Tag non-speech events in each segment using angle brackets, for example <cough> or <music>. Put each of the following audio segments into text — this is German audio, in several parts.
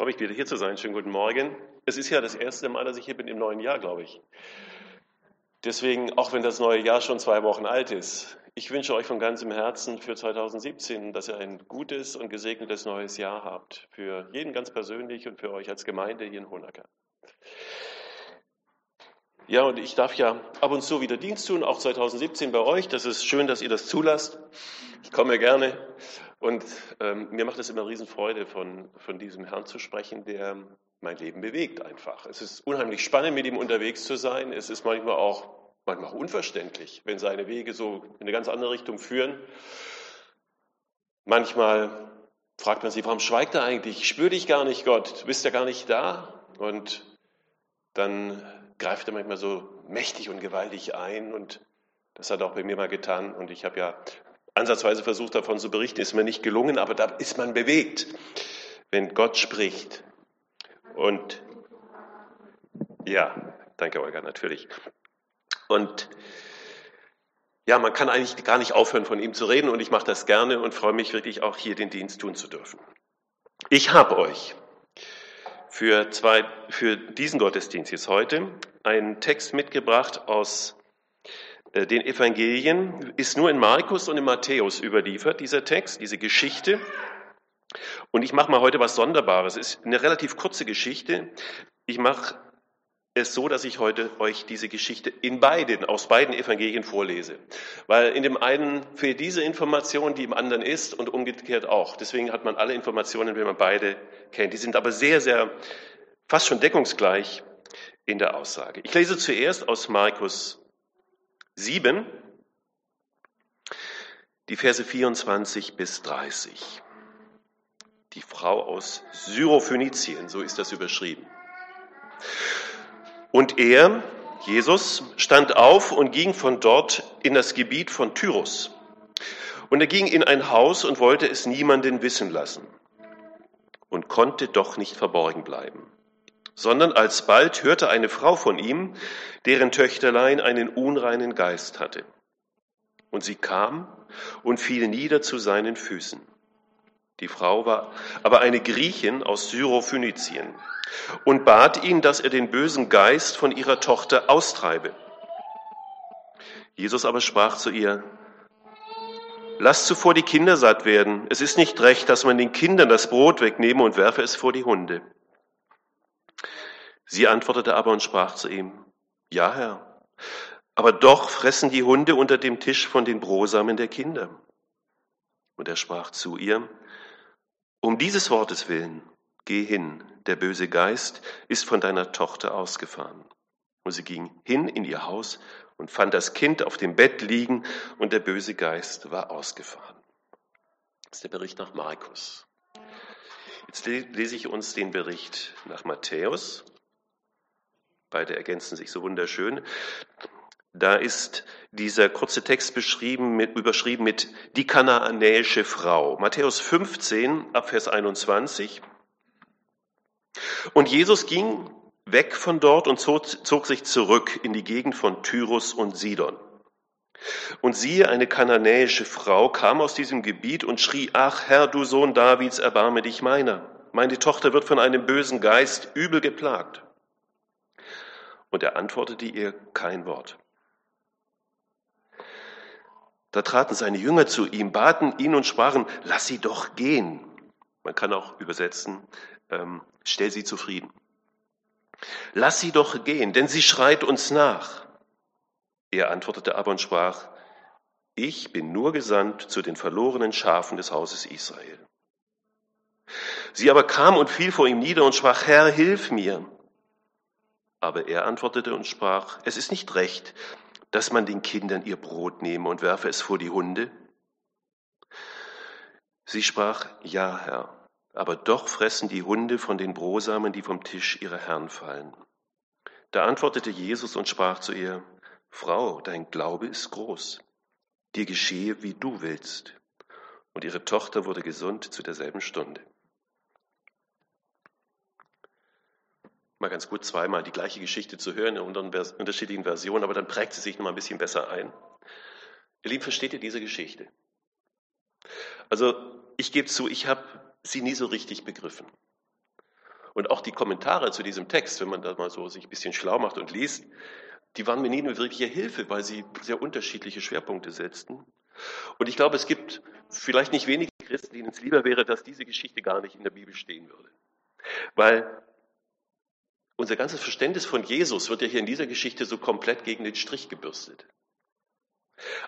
freue mich wieder hier zu sein. Schönen guten Morgen. Es ist ja das erste Mal, dass ich hier bin im neuen Jahr, glaube ich. Deswegen, auch wenn das neue Jahr schon zwei Wochen alt ist, ich wünsche euch von ganzem Herzen für 2017, dass ihr ein gutes und gesegnetes neues Jahr habt. Für jeden ganz persönlich und für euch als Gemeinde hier in Honacker. Ja, und ich darf ja ab und zu wieder Dienst tun, auch 2017 bei euch. Das ist schön, dass ihr das zulasst. Ich komme gerne. Und ähm, mir macht es immer Riesenfreude, von, von diesem Herrn zu sprechen, der mein Leben bewegt einfach. Es ist unheimlich spannend, mit ihm unterwegs zu sein. Es ist manchmal auch, manchmal auch unverständlich, wenn seine Wege so in eine ganz andere Richtung führen. Manchmal fragt man sich, warum schweigt er eigentlich? Ich spüre dich gar nicht, Gott. Du bist ja gar nicht da. Und dann greift er manchmal so mächtig und gewaltig ein. Und das hat er auch bei mir mal getan. Und ich habe ja ansatzweise versucht davon zu berichten, ist mir nicht gelungen, aber da ist man bewegt, wenn Gott spricht. Und ja, danke Olga, natürlich. Und ja, man kann eigentlich gar nicht aufhören, von ihm zu reden und ich mache das gerne und freue mich wirklich auch hier den Dienst tun zu dürfen. Ich habe euch für, zwei, für diesen Gottesdienst jetzt heute einen Text mitgebracht aus äh, den Evangelien ist nur in Markus und in Matthäus überliefert, dieser Text, diese Geschichte. Und ich mache mal heute was Sonderbares. Es ist eine relativ kurze Geschichte. Ich mache es so, dass ich heute euch diese Geschichte in beiden, aus beiden Evangelien vorlese. Weil in dem einen fehlt diese Information, die im anderen ist und umgekehrt auch. Deswegen hat man alle Informationen, wenn man beide kennt. Die sind aber sehr, sehr, fast schon deckungsgleich in der Aussage. Ich lese zuerst aus Markus 7, die Verse 24 bis 30. Die Frau aus Syrophönizien, so ist das überschrieben. Und er, Jesus, stand auf und ging von dort in das Gebiet von Tyrus. Und er ging in ein Haus und wollte es niemanden wissen lassen und konnte doch nicht verborgen bleiben sondern alsbald hörte eine Frau von ihm, deren Töchterlein einen unreinen Geist hatte. Und sie kam und fiel nieder zu seinen Füßen. Die Frau war aber eine Griechin aus Syrophönizien und bat ihn, dass er den bösen Geist von ihrer Tochter austreibe. Jesus aber sprach zu ihr, Lass zuvor die Kinder satt werden. Es ist nicht recht, dass man den Kindern das Brot wegnehme und werfe es vor die Hunde. Sie antwortete aber und sprach zu ihm, Ja, Herr, aber doch fressen die Hunde unter dem Tisch von den Brosamen der Kinder. Und er sprach zu ihr, Um dieses Wortes willen, geh hin, der böse Geist ist von deiner Tochter ausgefahren. Und sie ging hin in ihr Haus und fand das Kind auf dem Bett liegen und der böse Geist war ausgefahren. Das ist der Bericht nach Markus. Jetzt lese ich uns den Bericht nach Matthäus. Beide ergänzen sich so wunderschön. Da ist dieser kurze Text beschrieben mit, überschrieben mit die kanaanäische Frau. Matthäus 15, Abvers 21. Und Jesus ging weg von dort und zog, zog sich zurück in die Gegend von Tyrus und Sidon. Und siehe, eine kananäische Frau kam aus diesem Gebiet und schrie, ach Herr, du Sohn Davids, erbarme dich meiner. Meine Tochter wird von einem bösen Geist übel geplagt. Und er antwortete ihr kein Wort. Da traten seine Jünger zu ihm, baten ihn und sprachen, lass sie doch gehen. Man kann auch übersetzen, ähm, stell sie zufrieden. Lass sie doch gehen, denn sie schreit uns nach. Er antwortete aber und sprach, ich bin nur gesandt zu den verlorenen Schafen des Hauses Israel. Sie aber kam und fiel vor ihm nieder und sprach, Herr, hilf mir. Aber er antwortete und sprach, es ist nicht recht, dass man den Kindern ihr Brot nehme und werfe es vor die Hunde. Sie sprach, ja, Herr, aber doch fressen die Hunde von den Brosamen, die vom Tisch ihrer Herren fallen. Da antwortete Jesus und sprach zu ihr, Frau, dein Glaube ist groß, dir geschehe, wie du willst. Und ihre Tochter wurde gesund zu derselben Stunde. Mal ganz gut, zweimal die gleiche Geschichte zu hören in unterschiedlichen Versionen, aber dann prägt sie sich noch mal ein bisschen besser ein. Ihr Lieben, versteht ihr diese Geschichte? Also ich gebe zu, ich habe sie nie so richtig begriffen. Und auch die Kommentare zu diesem Text, wenn man da mal so sich ein bisschen schlau macht und liest, die waren mir nie eine wirkliche Hilfe, weil sie sehr unterschiedliche Schwerpunkte setzten. Und ich glaube, es gibt vielleicht nicht wenige Christen, denen es lieber wäre, dass diese Geschichte gar nicht in der Bibel stehen würde. Weil unser ganzes Verständnis von Jesus wird ja hier in dieser Geschichte so komplett gegen den Strich gebürstet.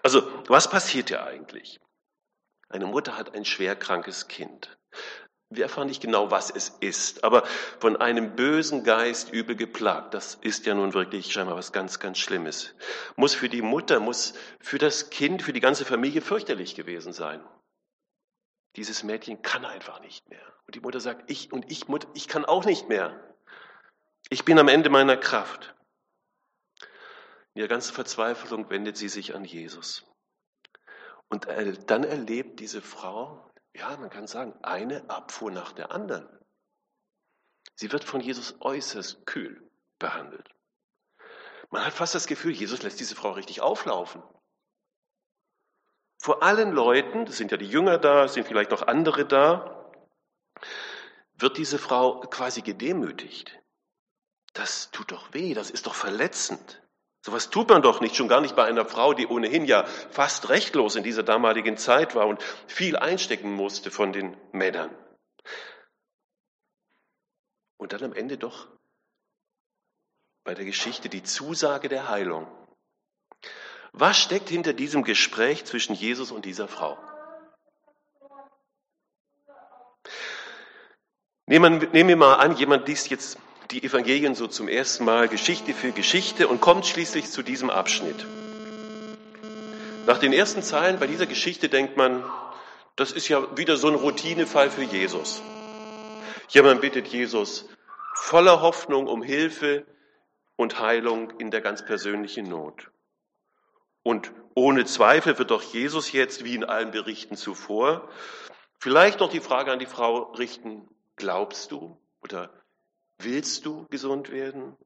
Also, was passiert ja eigentlich? Eine Mutter hat ein schwerkrankes Kind. Wir erfahren nicht genau, was es ist, aber von einem bösen Geist übel geplagt, das ist ja nun wirklich scheinbar was ganz, ganz Schlimmes. Muss für die Mutter, muss für das Kind, für die ganze Familie fürchterlich gewesen sein. Dieses Mädchen kann einfach nicht mehr. Und die Mutter sagt, ich und ich, Mutter, ich kann auch nicht mehr. Ich bin am Ende meiner Kraft. In ihrer ganzen Verzweiflung wendet sie sich an Jesus. Und dann erlebt diese Frau, ja, man kann sagen, eine Abfuhr nach der anderen. Sie wird von Jesus äußerst kühl behandelt. Man hat fast das Gefühl, Jesus lässt diese Frau richtig auflaufen. Vor allen Leuten, das sind ja die Jünger da, sind vielleicht noch andere da, wird diese Frau quasi gedemütigt. Das tut doch weh, das ist doch verletzend. Sowas tut man doch nicht, schon gar nicht bei einer Frau, die ohnehin ja fast rechtlos in dieser damaligen Zeit war und viel einstecken musste von den Männern. Und dann am Ende doch bei der Geschichte die Zusage der Heilung. Was steckt hinter diesem Gespräch zwischen Jesus und dieser Frau? Nehmen wir mal an, jemand liest jetzt die Evangelien so zum ersten Mal Geschichte für Geschichte und kommt schließlich zu diesem Abschnitt. Nach den ersten Zeilen bei dieser Geschichte denkt man, das ist ja wieder so ein Routinefall für Jesus. Jemand bittet Jesus voller Hoffnung um Hilfe und Heilung in der ganz persönlichen Not. Und ohne Zweifel wird doch Jesus jetzt, wie in allen Berichten zuvor, vielleicht noch die Frage an die Frau richten, glaubst du oder willst du gesund werden?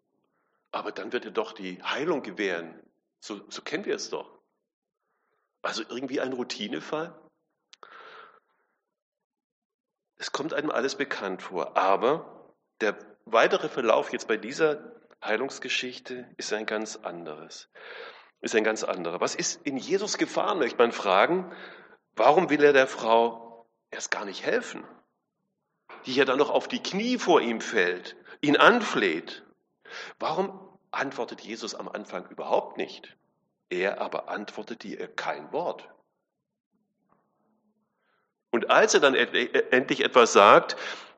Aber dann wird er doch die Heilung gewähren. So, so kennen wir es doch. Also irgendwie ein Routinefall. Es kommt einem alles bekannt vor, aber der weitere Verlauf jetzt bei dieser Heilungsgeschichte ist ein ganz anderes. Ist ein ganz anderer. Was ist in Jesus gefahren, möchte man fragen. Warum will er der Frau erst gar nicht helfen? Die ja dann noch auf die Knie vor ihm fällt ihn anfleht. Warum antwortet Jesus am Anfang überhaupt nicht? Er aber antwortet ihr kein Wort. Und als er dann endlich etwas sagt,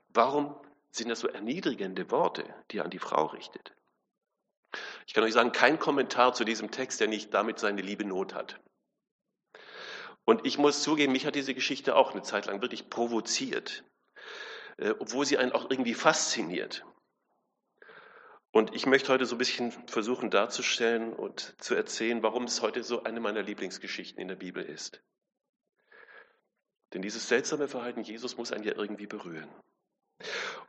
warum sind das so erniedrigende Worte, die er an die Frau richtet? Ich kann euch sagen, kein Kommentar zu diesem Text, der nicht damit seine liebe Not hat. Und ich muss zugeben, mich hat diese Geschichte auch eine Zeit lang wirklich provoziert, äh, obwohl sie einen auch irgendwie fasziniert. Und ich möchte heute so ein bisschen versuchen darzustellen und zu erzählen, warum es heute so eine meiner Lieblingsgeschichten in der Bibel ist. Denn dieses seltsame Verhalten Jesus muss einen ja irgendwie berühren.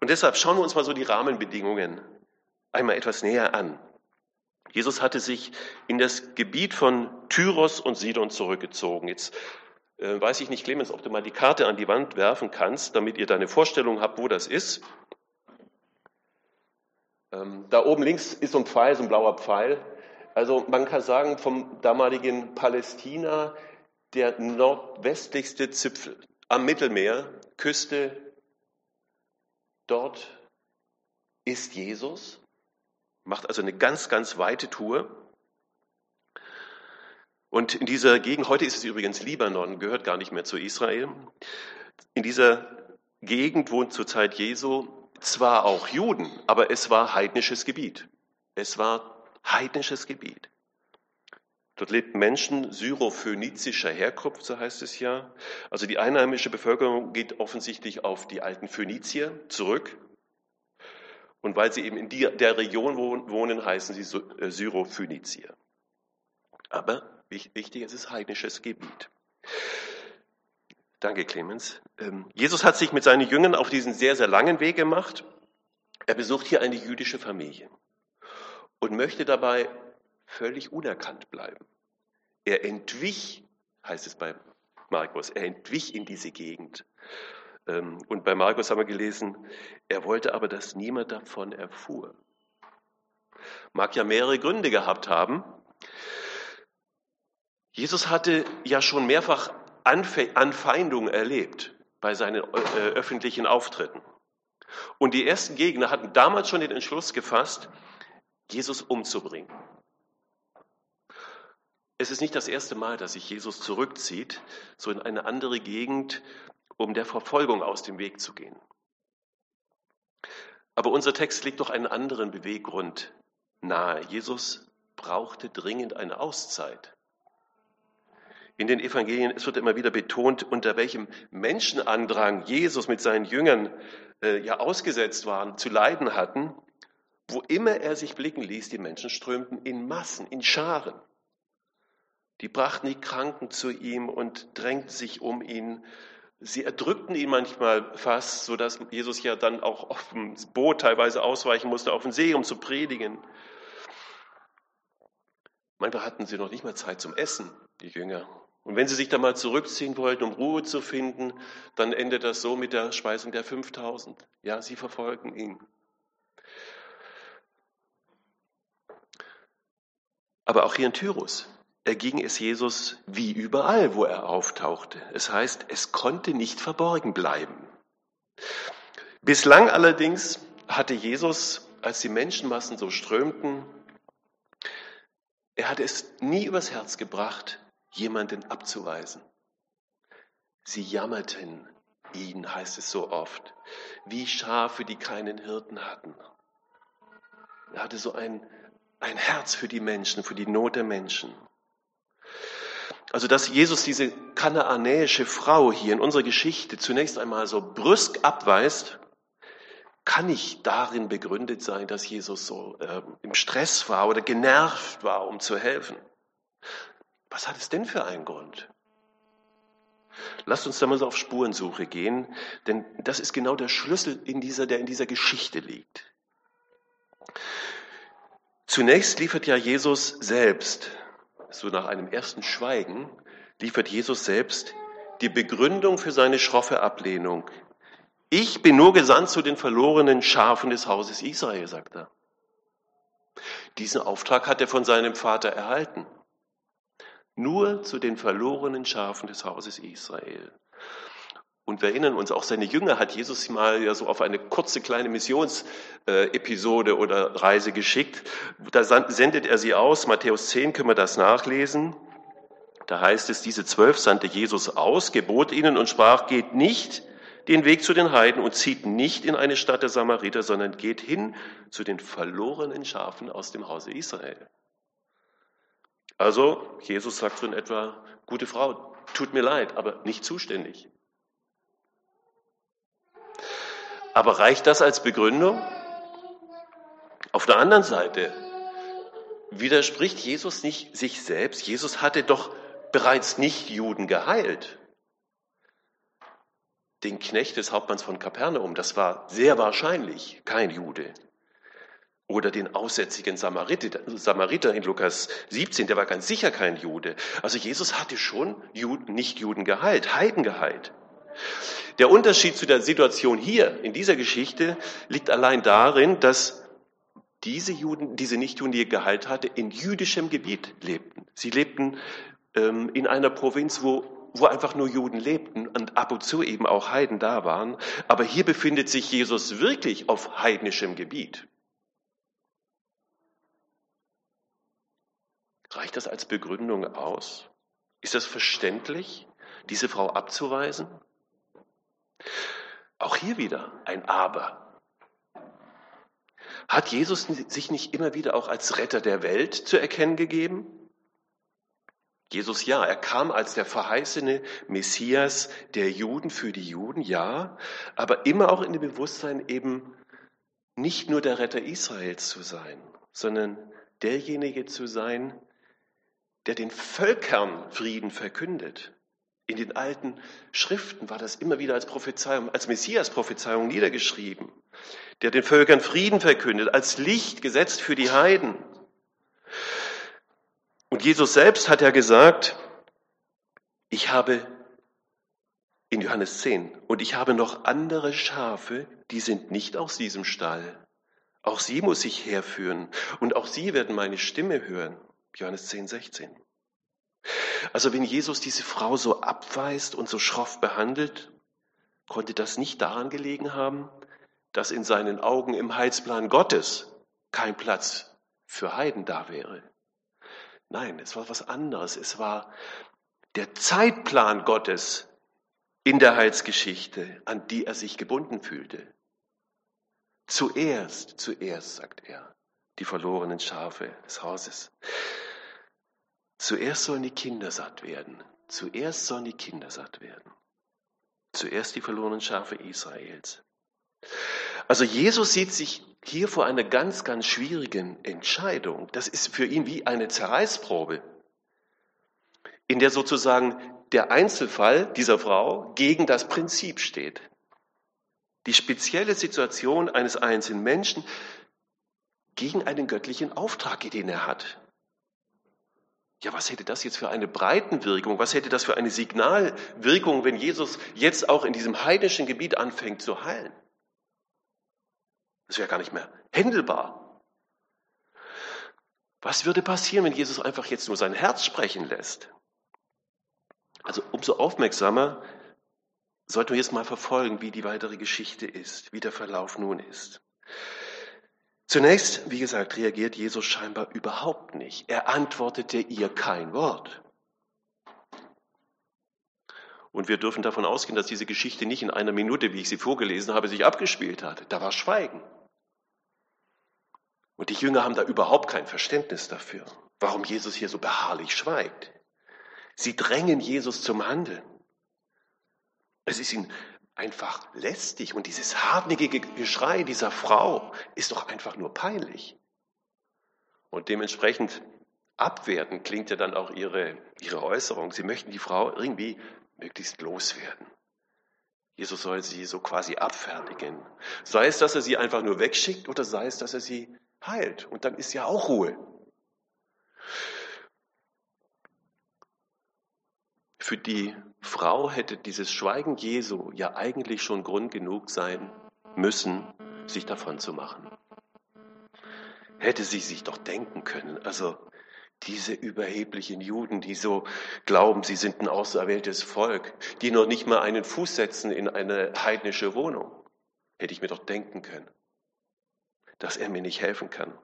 Und deshalb schauen wir uns mal so die Rahmenbedingungen einmal etwas näher an. Jesus hatte sich in das Gebiet von Tyros und Sidon zurückgezogen. Jetzt äh, weiß ich nicht, Clemens, ob du mal die Karte an die Wand werfen kannst, damit ihr da eine Vorstellung habt, wo das ist. Ähm, da oben links ist so ein Pfeil, so ein blauer Pfeil. Also man kann sagen, vom damaligen Palästina der nordwestlichste Zipfel am Mittelmeer, Küste, dort ist Jesus, macht also eine ganz, ganz weite Tour. Und in dieser Gegend, heute ist es übrigens Libanon, gehört gar nicht mehr zu Israel. In dieser Gegend wohnt zur Zeit Jesu zwar auch Juden, aber es war heidnisches Gebiet. Es war heidnisches Gebiet. Dort lebten Menschen syrophönizischer Herkunft, so heißt es ja. Also die einheimische Bevölkerung geht offensichtlich auf die alten Phönizier zurück. Und weil sie eben in der Region wohnen, heißen sie äh, Syrophönizier. Aber wichtig, es ist heidnisches Gebiet. Danke, Clemens. Ähm, Jesus hat sich mit seinen Jüngern auf diesen sehr, sehr langen Weg gemacht. Er besucht hier eine jüdische Familie und möchte dabei völlig unerkannt bleiben. Er entwich, heißt es bei Markus, er entwich in diese Gegend. Ähm, und bei Markus haben wir gelesen, er wollte aber, dass niemand davon erfuhr. Mag ja mehrere Gründe gehabt haben. Jesus hatte ja schon mehrfach Anfeindungen erlebt bei seinen äh, öffentlichen Auftritten. Und die ersten Gegner hatten damals schon den Entschluss gefasst, Jesus umzubringen. Es ist nicht das erste Mal, dass sich Jesus zurückzieht, so in eine andere Gegend, um der Verfolgung aus dem Weg zu gehen. Aber unser Text legt doch einen anderen Beweggrund nahe. Jesus brauchte dringend eine Auszeit. In den Evangelien, es wird immer wieder betont, unter welchem Menschenandrang Jesus mit seinen Jüngern äh, ja ausgesetzt waren, zu leiden hatten. Wo immer er sich blicken ließ, die Menschen strömten in Massen, in Scharen. Die brachten die Kranken zu ihm und drängten sich um ihn. Sie erdrückten ihn manchmal fast, so dass Jesus ja dann auch auf dem Boot teilweise ausweichen musste, auf den See, um zu predigen. Manchmal hatten sie noch nicht mal Zeit zum Essen, die Jünger. Und wenn sie sich dann mal zurückziehen wollten, um Ruhe zu finden, dann endet das so mit der Speisung der 5000. Ja, sie verfolgen ihn. Aber auch hier in Tyrus erging es Jesus wie überall, wo er auftauchte. Es heißt, es konnte nicht verborgen bleiben. Bislang allerdings hatte Jesus, als die Menschenmassen so strömten, er hatte es nie übers Herz gebracht, jemanden abzuweisen. Sie jammerten ihn, heißt es so oft, wie Schafe, die keinen Hirten hatten. Er hatte so ein, ein Herz für die Menschen, für die Not der Menschen. Also, dass Jesus diese kanaanäische Frau hier in unserer Geschichte zunächst einmal so brüsk abweist, kann nicht darin begründet sein, dass Jesus so äh, im Stress war oder genervt war, um zu helfen. Was hat es denn für einen Grund? Lasst uns da mal so auf Spurensuche gehen, denn das ist genau der Schlüssel, in dieser, der in dieser Geschichte liegt. Zunächst liefert ja Jesus selbst so nach einem ersten Schweigen, liefert Jesus selbst die Begründung für seine schroffe Ablehnung. Ich bin nur gesandt zu den verlorenen Schafen des Hauses Israel, sagt er. Diesen Auftrag hat er von seinem Vater erhalten. Nur zu den verlorenen Schafen des Hauses Israel. Und wir erinnern uns, auch seine Jünger hat Jesus mal ja so auf eine kurze kleine Missionsepisode oder Reise geschickt. Da sendet er sie aus. Matthäus 10 können wir das nachlesen. Da heißt es, diese zwölf sandte Jesus aus, gebot ihnen und sprach, geht nicht den Weg zu den Heiden und zieht nicht in eine Stadt der Samariter, sondern geht hin zu den verlorenen Schafen aus dem Hause Israel. Also, Jesus sagt so in etwa, gute Frau, tut mir leid, aber nicht zuständig. Aber reicht das als Begründung? Auf der anderen Seite widerspricht Jesus nicht sich selbst. Jesus hatte doch bereits nicht Juden geheilt. Den Knecht des Hauptmanns von Kapernaum, das war sehr wahrscheinlich kein Jude. Oder den aussätzigen Samariter in Lukas 17, der war ganz sicher kein Jude. Also Jesus hatte schon Juden, nicht Juden geheilt, Heiden geheilt. Der Unterschied zu der Situation hier in dieser Geschichte liegt allein darin, dass diese Juden, diese Nichtjuden, die er geheilt hatte, in jüdischem Gebiet lebten. Sie lebten ähm, in einer Provinz, wo, wo einfach nur Juden lebten und ab und zu eben auch Heiden da waren. Aber hier befindet sich Jesus wirklich auf heidnischem Gebiet. Reicht das als Begründung aus? Ist das verständlich, diese Frau abzuweisen? Auch hier wieder ein Aber. Hat Jesus sich nicht immer wieder auch als Retter der Welt zu erkennen gegeben? Jesus ja, er kam als der verheißene Messias der Juden für die Juden, ja, aber immer auch in dem Bewusstsein eben nicht nur der Retter Israels zu sein, sondern derjenige zu sein, der den Völkern Frieden verkündet. In den alten Schriften war das immer wieder als Prophezeiung, als Messias-Prophezeiung niedergeschrieben, der den Völkern Frieden verkündet, als Licht gesetzt für die Heiden. Und Jesus selbst hat ja gesagt, ich habe in Johannes 10, und ich habe noch andere Schafe, die sind nicht aus diesem Stall. Auch sie muss ich herführen und auch sie werden meine Stimme hören. Johannes 10, 16. Also wenn Jesus diese Frau so abweist und so schroff behandelt, konnte das nicht daran gelegen haben, dass in seinen Augen im Heilsplan Gottes kein Platz für Heiden da wäre. Nein, es war was anderes. Es war der Zeitplan Gottes in der Heilsgeschichte, an die er sich gebunden fühlte. Zuerst, zuerst, sagt er, die verlorenen Schafe des Hauses. Zuerst sollen die Kinder satt werden. Zuerst sollen die Kinder satt werden. Zuerst die verlorenen Schafe Israels. Also Jesus sieht sich hier vor einer ganz, ganz schwierigen Entscheidung. Das ist für ihn wie eine Zerreißprobe, in der sozusagen der Einzelfall dieser Frau gegen das Prinzip steht. Die spezielle Situation eines einzelnen Menschen gegen einen göttlichen Auftrag, den er hat. Ja, was hätte das jetzt für eine Breitenwirkung? Was hätte das für eine Signalwirkung, wenn Jesus jetzt auch in diesem heidnischen Gebiet anfängt zu heilen? Das wäre gar nicht mehr händelbar. Was würde passieren, wenn Jesus einfach jetzt nur sein Herz sprechen lässt? Also umso aufmerksamer sollten wir jetzt mal verfolgen, wie die weitere Geschichte ist, wie der Verlauf nun ist. Zunächst, wie gesagt, reagiert Jesus scheinbar überhaupt nicht. Er antwortete ihr kein Wort. Und wir dürfen davon ausgehen, dass diese Geschichte nicht in einer Minute, wie ich sie vorgelesen habe, sich abgespielt hat. Da war Schweigen. Und die Jünger haben da überhaupt kein Verständnis dafür, warum Jesus hier so beharrlich schweigt. Sie drängen Jesus zum Handeln. Es ist ihnen einfach lästig. Und dieses hartnäckige Geschrei dieser Frau ist doch einfach nur peinlich. Und dementsprechend abwerten klingt ja dann auch ihre, ihre Äußerung. Sie möchten die Frau irgendwie möglichst loswerden. Jesus soll sie so quasi abfertigen. Sei es, dass er sie einfach nur wegschickt oder sei es, dass er sie heilt. Und dann ist ja auch Ruhe. Für die Frau hätte dieses Schweigen Jesu ja eigentlich schon Grund genug sein müssen, sich davon zu machen. Hätte sie sich doch denken können, also diese überheblichen Juden, die so glauben, sie sind ein auserwähltes Volk, die noch nicht mal einen Fuß setzen in eine heidnische Wohnung, hätte ich mir doch denken können, dass er mir nicht helfen kann.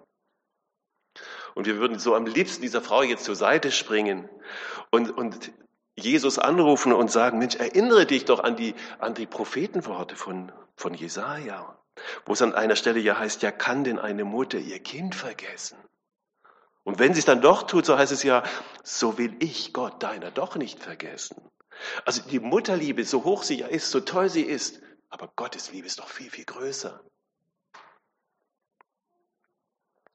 Und wir würden so am liebsten dieser Frau jetzt zur Seite springen und, und Jesus anrufen und sagen, Mensch, erinnere dich doch an die, an die Prophetenworte von, von Jesaja, wo es an einer Stelle ja heißt, ja kann denn eine Mutter ihr Kind vergessen? Und wenn sie es dann doch tut, so heißt es ja, so will ich Gott deiner doch nicht vergessen. Also die Mutterliebe, so hoch sie ja ist, so toll sie ist, aber Gottes Liebe ist doch viel, viel größer.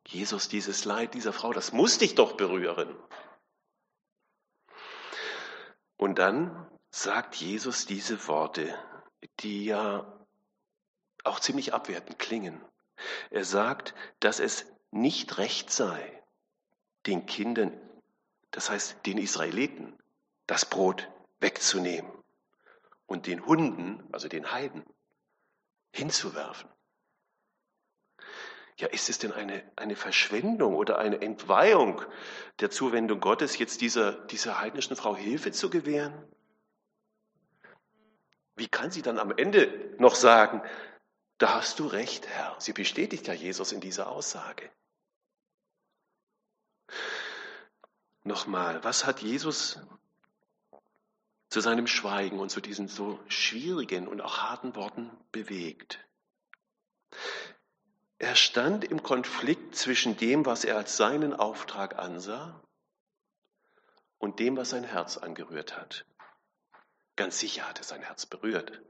Jesus, dieses Leid dieser Frau, das muss dich doch berühren. Und dann sagt Jesus diese Worte, die ja auch ziemlich abwertend klingen. Er sagt, dass es nicht recht sei, den Kindern, das heißt den Israeliten, das Brot wegzunehmen und den Hunden, also den Heiden, hinzuwerfen. Ja, ist es denn eine, eine Verschwendung oder eine Entweihung der Zuwendung Gottes, jetzt dieser, dieser heidnischen Frau Hilfe zu gewähren? Wie kann sie dann am Ende noch sagen, da hast du recht, Herr. Sie bestätigt ja Jesus in dieser Aussage. Nochmal, was hat Jesus zu seinem Schweigen und zu diesen so schwierigen und auch harten Worten bewegt? Er stand im Konflikt zwischen dem, was er als seinen Auftrag ansah und dem, was sein Herz angerührt hat. Ganz sicher hat er sein Herz berührt.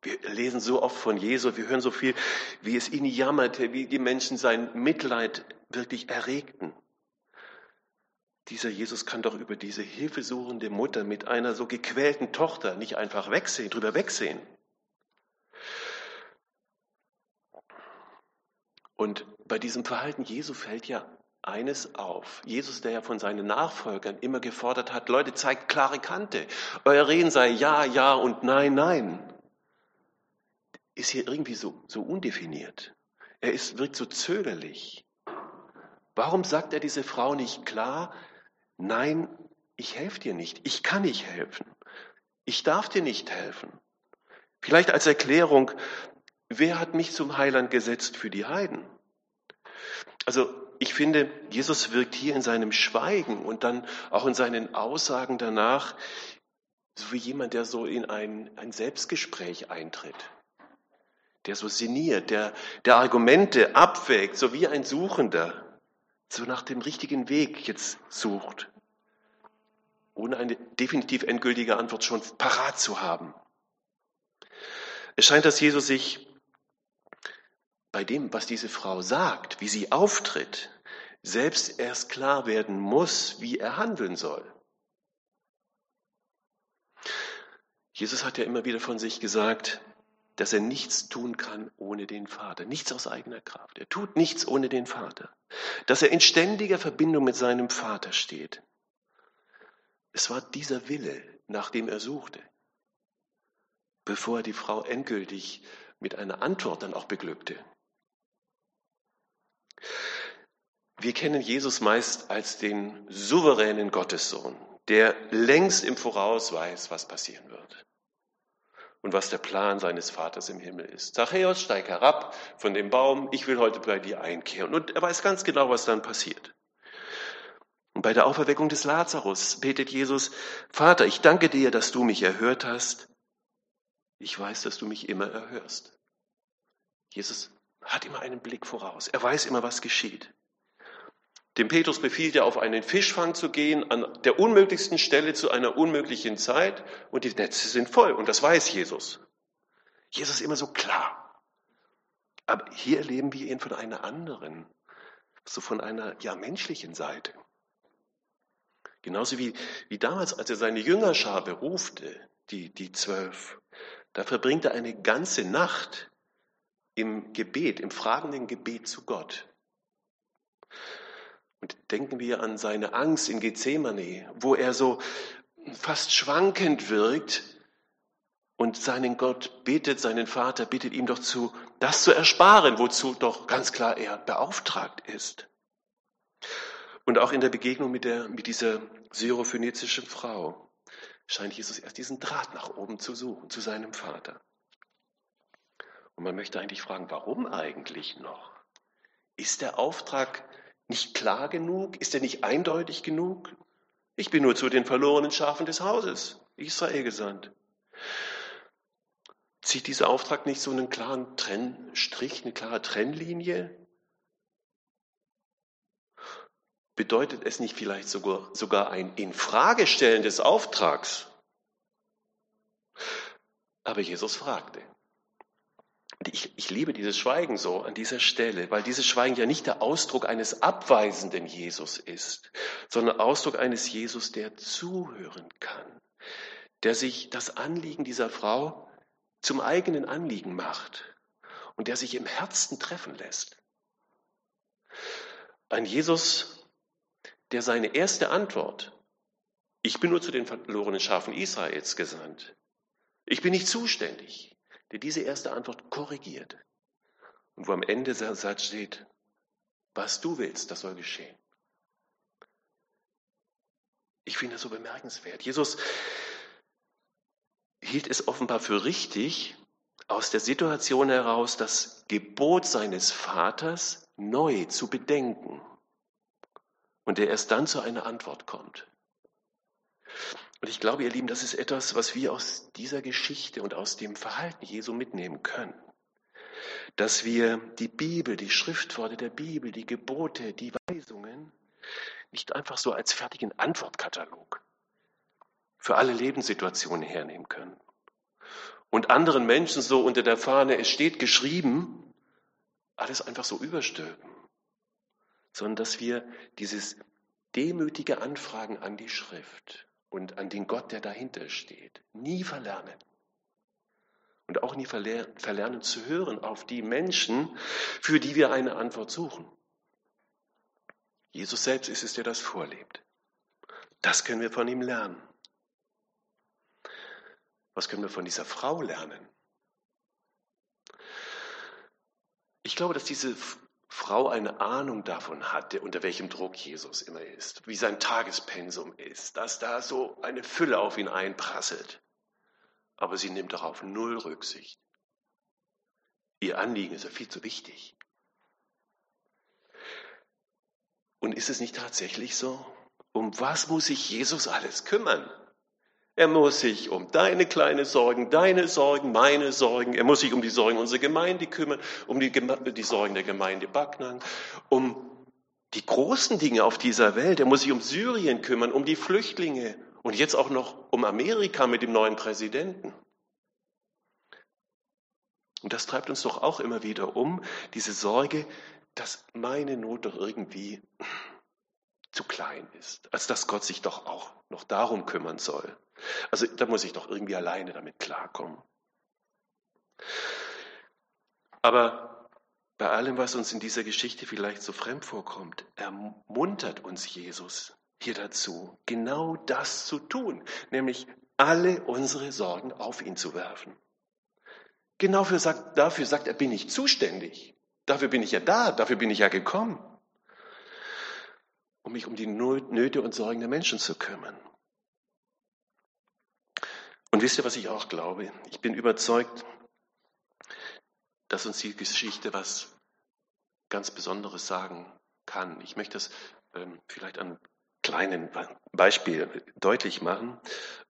Wir lesen so oft von Jesu, wir hören so viel, wie es ihn jammerte, wie die Menschen sein Mitleid wirklich erregten. Dieser Jesus kann doch über diese hilfesuchende Mutter mit einer so gequälten Tochter nicht einfach wegsehen, drüber wegsehen. Und bei diesem Verhalten Jesu fällt ja eines auf. Jesus, der ja von seinen Nachfolgern immer gefordert hat, Leute, zeigt klare Kante. Euer Reden sei ja, ja und nein, nein. Ist hier irgendwie so, so undefiniert. Er ist, wirkt so zögerlich. Warum sagt er diese Frau nicht klar, nein, ich helfe dir nicht, ich kann nicht helfen, ich darf dir nicht helfen. Vielleicht als Erklärung, wer hat mich zum Heiland gesetzt für die Heiden? Also ich finde, Jesus wirkt hier in seinem Schweigen und dann auch in seinen Aussagen danach so wie jemand, der so in ein, ein Selbstgespräch eintritt, der so sinniert, der, der Argumente abwägt, so wie ein Suchender, so nach dem richtigen Weg jetzt sucht, ohne eine definitiv endgültige Antwort schon parat zu haben. Es scheint, dass Jesus sich bei dem, was diese Frau sagt, wie sie auftritt, selbst erst klar werden muss, wie er handeln soll. Jesus hat ja immer wieder von sich gesagt, dass er nichts tun kann ohne den Vater, nichts aus eigener Kraft. Er tut nichts ohne den Vater, dass er in ständiger Verbindung mit seinem Vater steht. Es war dieser Wille, nach dem er suchte, bevor er die Frau endgültig mit einer Antwort dann auch beglückte. Wir kennen Jesus meist als den souveränen Gottessohn, der längst im Voraus weiß, was passieren wird und was der Plan seines Vaters im Himmel ist. Zachäus, steig herab von dem Baum, ich will heute bei dir einkehren. Und er weiß ganz genau, was dann passiert. Und bei der Auferweckung des Lazarus betet Jesus, Vater, ich danke dir, dass du mich erhört hast. Ich weiß, dass du mich immer erhörst. Jesus hat immer einen Blick voraus. Er weiß immer, was geschieht. Dem Petrus befiehlt er, auf einen Fischfang zu gehen, an der unmöglichsten Stelle zu einer unmöglichen Zeit, und die Netze sind voll, und das weiß Jesus. Jesus ist immer so klar. Aber hier erleben wir ihn von einer anderen, so von einer ja menschlichen Seite. Genauso wie, wie damals, als er seine Jüngerschar berufte, die, die zwölf. Da verbringt er eine ganze Nacht im Gebet, im fragenden Gebet zu Gott. Und denken wir an seine Angst in Gethsemane, wo er so fast schwankend wirkt und seinen Gott bittet, seinen Vater bittet ihm doch zu, das zu ersparen, wozu doch ganz klar er beauftragt ist. Und auch in der Begegnung mit, der, mit dieser syrophönizischen Frau scheint Jesus erst diesen Draht nach oben zu suchen, zu seinem Vater. Und man möchte eigentlich fragen, warum eigentlich noch? Ist der Auftrag nicht klar genug? Ist er nicht eindeutig genug? Ich bin nur zu den verlorenen Schafen des Hauses Israel gesandt. Zieht dieser Auftrag nicht so einen klaren Trennstrich, eine klare Trennlinie? Bedeutet es nicht vielleicht sogar, sogar ein Infragestellen des Auftrags? Aber Jesus fragte. Ich, ich liebe dieses Schweigen so an dieser Stelle, weil dieses Schweigen ja nicht der Ausdruck eines abweisenden Jesus ist, sondern Ausdruck eines Jesus, der zuhören kann, der sich das Anliegen dieser Frau zum eigenen Anliegen macht und der sich im Herzen treffen lässt. Ein Jesus, der seine erste Antwort, ich bin nur zu den verlorenen Schafen Israels gesandt, ich bin nicht zuständig, der diese erste Antwort korrigiert und wo am Ende der Satz steht, was du willst, das soll geschehen. Ich finde das so bemerkenswert. Jesus hielt es offenbar für richtig, aus der Situation heraus das Gebot seines Vaters neu zu bedenken und er erst dann zu einer Antwort kommt. Und ich glaube, ihr Lieben, das ist etwas, was wir aus dieser Geschichte und aus dem Verhalten Jesu mitnehmen können. Dass wir die Bibel, die Schriftworte der Bibel, die Gebote, die Weisungen nicht einfach so als fertigen Antwortkatalog für alle Lebenssituationen hernehmen können. Und anderen Menschen so unter der Fahne, es steht geschrieben, alles einfach so überstülpen, sondern dass wir dieses demütige Anfragen an die Schrift und an den Gott, der dahinter steht. Nie verlernen. Und auch nie verlernen zu hören auf die Menschen, für die wir eine Antwort suchen. Jesus selbst ist es, der das vorlebt. Das können wir von ihm lernen. Was können wir von dieser Frau lernen? Ich glaube, dass diese Frau eine Ahnung davon hatte, unter welchem Druck Jesus immer ist, wie sein Tagespensum ist, dass da so eine Fülle auf ihn einprasselt. Aber sie nimmt darauf null Rücksicht. Ihr Anliegen ist ja viel zu wichtig. Und ist es nicht tatsächlich so? Um was muss sich Jesus alles kümmern? Er muss sich um deine kleine Sorgen, deine Sorgen, meine Sorgen. Er muss sich um die Sorgen unserer Gemeinde kümmern, um die, die Sorgen der Gemeinde Backnang, um die großen Dinge auf dieser Welt. Er muss sich um Syrien kümmern, um die Flüchtlinge und jetzt auch noch um Amerika mit dem neuen Präsidenten. Und das treibt uns doch auch immer wieder um, diese Sorge, dass meine Not doch irgendwie zu klein ist, als dass Gott sich doch auch noch darum kümmern soll. Also da muss ich doch irgendwie alleine damit klarkommen. Aber bei allem, was uns in dieser Geschichte vielleicht so fremd vorkommt, ermuntert uns Jesus hier dazu, genau das zu tun, nämlich alle unsere Sorgen auf ihn zu werfen. Genau dafür sagt, er, bin ich zuständig. Dafür bin ich ja da, dafür bin ich ja gekommen, um mich um die Nöte und Sorgen der Menschen zu kümmern. Und wisst ihr, was ich auch glaube? Ich bin überzeugt, dass uns die Geschichte was ganz Besonderes sagen kann. Ich möchte das ähm, vielleicht an kleinen Beispiel deutlich machen.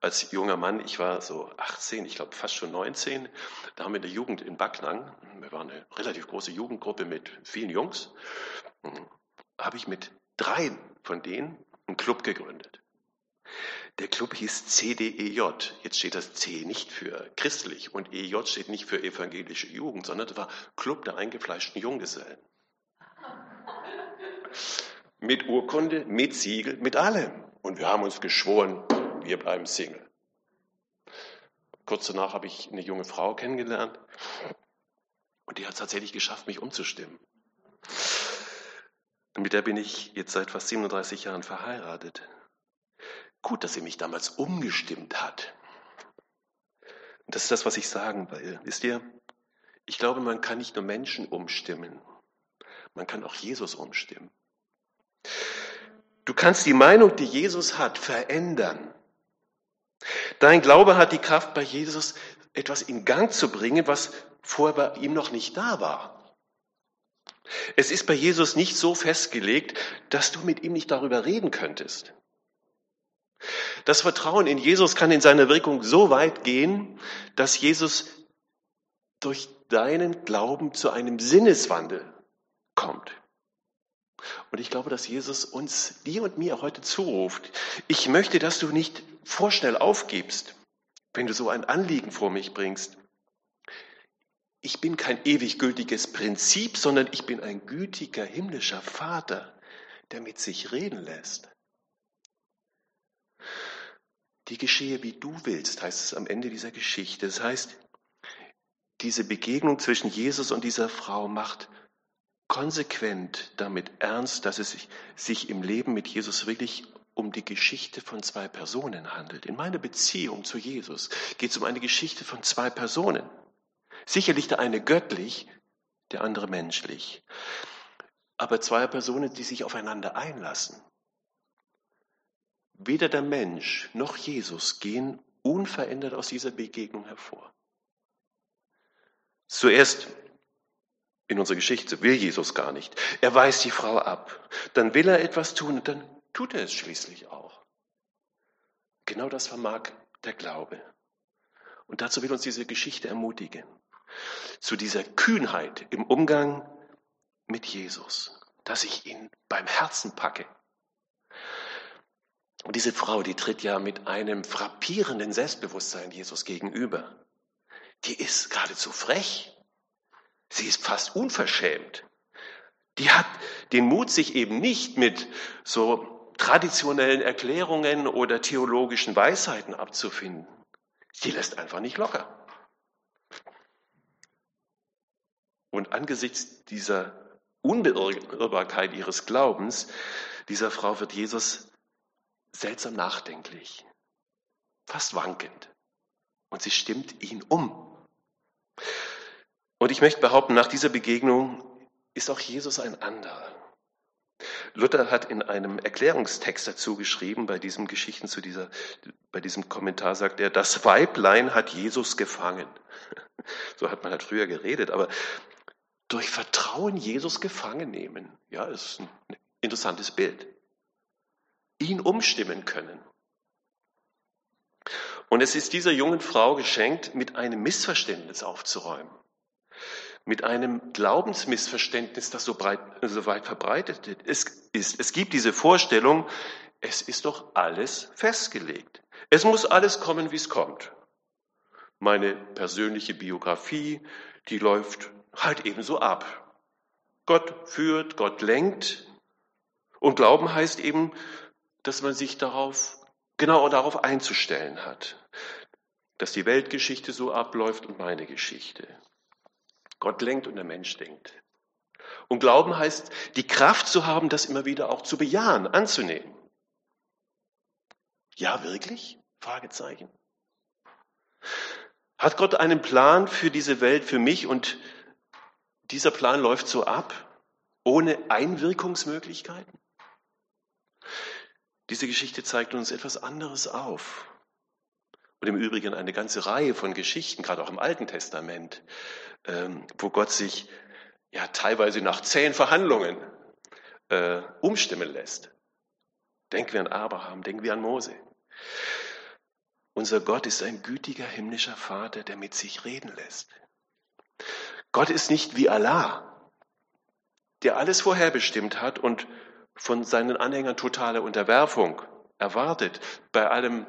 Als junger Mann, ich war so 18, ich glaube fast schon 19, da haben wir in der Jugend in Backnang, wir waren eine relativ große Jugendgruppe mit vielen Jungs, habe ich mit drei von denen einen Club gegründet. Der Club hieß CDEJ. Jetzt steht das C nicht für christlich und EJ steht nicht für evangelische Jugend, sondern das war Club der eingefleischten Junggesellen. Mit Urkunde, mit Siegel, mit allem. Und wir haben uns geschworen, wir bleiben Single. Kurz danach habe ich eine junge Frau kennengelernt und die hat es tatsächlich geschafft, mich umzustimmen. Und mit der bin ich jetzt seit fast 37 Jahren verheiratet. Gut, dass sie mich damals umgestimmt hat. Und das ist das, was ich sagen will. Wisst ihr, ich glaube, man kann nicht nur Menschen umstimmen, man kann auch Jesus umstimmen. Du kannst die Meinung, die Jesus hat, verändern. Dein Glaube hat die Kraft, bei Jesus etwas in Gang zu bringen, was vorher bei ihm noch nicht da war. Es ist bei Jesus nicht so festgelegt, dass du mit ihm nicht darüber reden könntest. Das Vertrauen in Jesus kann in seiner Wirkung so weit gehen, dass Jesus durch deinen Glauben zu einem Sinneswandel kommt. Und ich glaube, dass Jesus uns, dir und mir heute zuruft. Ich möchte, dass du nicht vorschnell aufgibst, wenn du so ein Anliegen vor mich bringst. Ich bin kein ewig gültiges Prinzip, sondern ich bin ein gütiger himmlischer Vater, der mit sich reden lässt. Die geschehe, wie du willst, heißt es am Ende dieser Geschichte. Das heißt, diese Begegnung zwischen Jesus und dieser Frau macht konsequent damit ernst, dass es sich, im Leben mit Jesus wirklich um die Geschichte von zwei Personen handelt. In meiner Beziehung zu Jesus geht es um eine Geschichte von zwei Personen. Sicherlich der eine göttlich, der andere menschlich. Aber zwei Personen, die sich aufeinander einlassen. Weder der Mensch noch Jesus gehen unverändert aus dieser Begegnung hervor. Zuerst in unserer Geschichte will Jesus gar nicht. Er weist die Frau ab. Dann will er etwas tun und dann tut er es schließlich auch. Genau das vermag der Glaube. Und dazu will uns diese Geschichte ermutigen. Zu dieser Kühnheit im Umgang mit Jesus, dass ich ihn beim Herzen packe. Und diese Frau, die tritt ja mit einem frappierenden Selbstbewusstsein Jesus gegenüber. Die ist geradezu frech. Sie ist fast unverschämt. Die hat den Mut, sich eben nicht mit so traditionellen Erklärungen oder theologischen Weisheiten abzufinden. Sie lässt einfach nicht locker. Und angesichts dieser Unbeirrbarkeit ihres Glaubens, dieser Frau wird Jesus seltsam nachdenklich, fast wankend. Und sie stimmt ihn um. Und ich möchte behaupten, nach dieser Begegnung ist auch Jesus ein anderer. Luther hat in einem Erklärungstext dazu geschrieben, bei diesen Geschichten zu dieser, bei diesem Kommentar sagt er, das Weiblein hat Jesus gefangen. <laughs> So hat man halt früher geredet, aber durch Vertrauen Jesus gefangen nehmen, ja, ist ein interessantes Bild. Ihn umstimmen können. Und es ist dieser jungen Frau geschenkt, mit einem Missverständnis aufzuräumen mit einem Glaubensmissverständnis, das so, breit, so weit verbreitet ist. Es gibt diese Vorstellung, es ist doch alles festgelegt. Es muss alles kommen, wie es kommt. Meine persönliche Biografie, die läuft halt ebenso ab. Gott führt, Gott lenkt. Und Glauben heißt eben, dass man sich darauf, genau darauf einzustellen hat. Dass die Weltgeschichte so abläuft und meine Geschichte. Gott lenkt und der Mensch denkt. Und Glauben heißt, die Kraft zu haben, das immer wieder auch zu bejahen, anzunehmen. Ja, wirklich? Fragezeichen. Hat Gott einen Plan für diese Welt, für mich und dieser Plan läuft so ab, ohne Einwirkungsmöglichkeiten? Diese Geschichte zeigt uns etwas anderes auf. Und im Übrigen eine ganze Reihe von Geschichten, gerade auch im Alten Testament, ähm, wo Gott sich ja teilweise nach zehn Verhandlungen äh, umstimmen lässt. Denken wir an Abraham, denken wir an Mose. Unser Gott ist ein gütiger himmlischer Vater, der mit sich reden lässt. Gott ist nicht wie Allah, der alles vorherbestimmt hat und von seinen Anhängern totale Unterwerfung erwartet, bei allem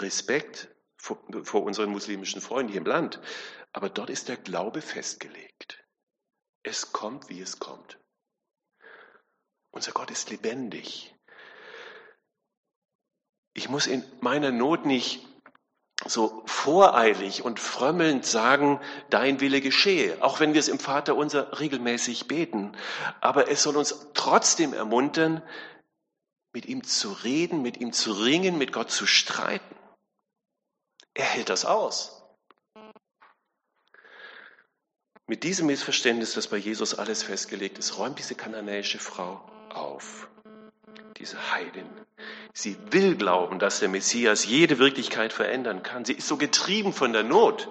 Respekt vor, vor unseren muslimischen Freunden hier im Land. Aber dort ist der Glaube festgelegt. Es kommt, wie es kommt. Unser Gott ist lebendig. Ich muss in meiner Not nicht so voreilig und frömmelnd sagen, dein Wille geschehe, auch wenn wir es im Vater unser regelmäßig beten. Aber es soll uns trotzdem ermuntern, mit ihm zu reden, mit ihm zu ringen, mit Gott zu streiten. Er hält das aus. Mit diesem Missverständnis, dass bei Jesus alles festgelegt ist, räumt diese kananäische Frau auf. Diese Heidin. Sie will glauben, dass der Messias jede Wirklichkeit verändern kann. Sie ist so getrieben von der Not,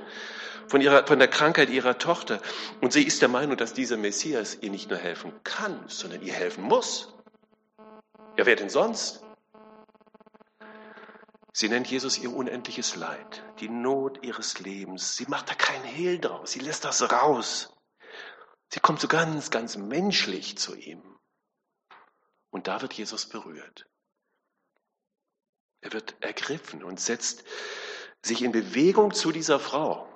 von, ihrer, von der Krankheit ihrer Tochter. Und sie ist der Meinung, dass dieser Messias ihr nicht nur helfen kann, sondern ihr helfen muss. Ja, wer denn sonst? Sie nennt Jesus ihr unendliches Leid, die Not ihres Lebens. Sie macht da keinen Hehl draus, sie lässt das raus. Sie kommt so ganz, ganz menschlich zu ihm. Und da wird Jesus berührt. Er wird ergriffen und setzt sich in Bewegung zu dieser Frau.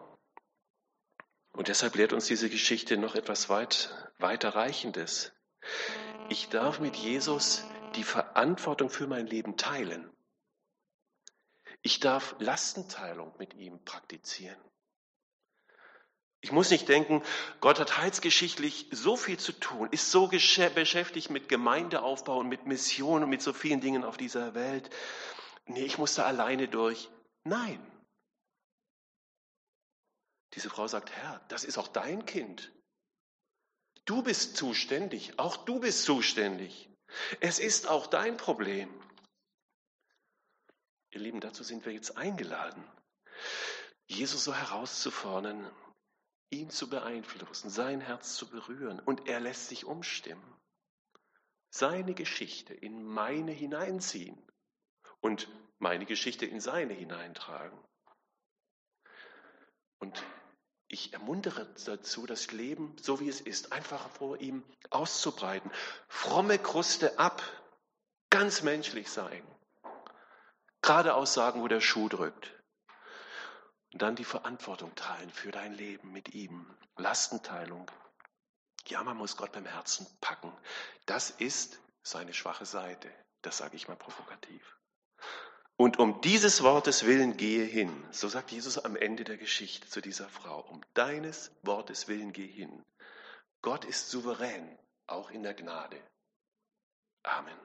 Und deshalb lehrt uns diese Geschichte noch etwas weit, weiterreichendes. Ich darf mit Jesus die Verantwortung für mein Leben teilen. Ich darf Lastenteilung mit ihm praktizieren. Ich muss nicht denken, Gott hat heilsgeschichtlich so viel zu tun, ist so beschäftigt mit Gemeindeaufbau und mit Mission und mit so vielen Dingen auf dieser Welt. Nee, ich muss da alleine durch. Nein. Diese Frau sagt, Herr, das ist auch dein Kind. Du bist zuständig, auch du bist zuständig. Es ist auch dein Problem. Ihr Lieben, dazu sind wir jetzt eingeladen, Jesus so herauszufordern, ihn zu beeinflussen, sein Herz zu berühren. Und er lässt sich umstimmen. Seine Geschichte in meine hineinziehen und meine Geschichte in seine hineintragen. Und ich ermuntere dazu, das Leben, so wie es ist, einfach vor ihm auszubreiten. Fromme Kruste ab, ganz menschlich sein geradeaus sagen, wo der Schuh drückt. Und dann die Verantwortung teilen für dein Leben mit ihm. Lastenteilung. Ja, man muss Gott beim Herzen packen. Das ist seine schwache Seite. Das sage ich mal provokativ. Und um dieses Wortes willen gehe hin. So sagt Jesus am Ende der Geschichte zu dieser Frau. Um deines Wortes willen gehe hin. Gott ist souverän, auch in der Gnade. Amen.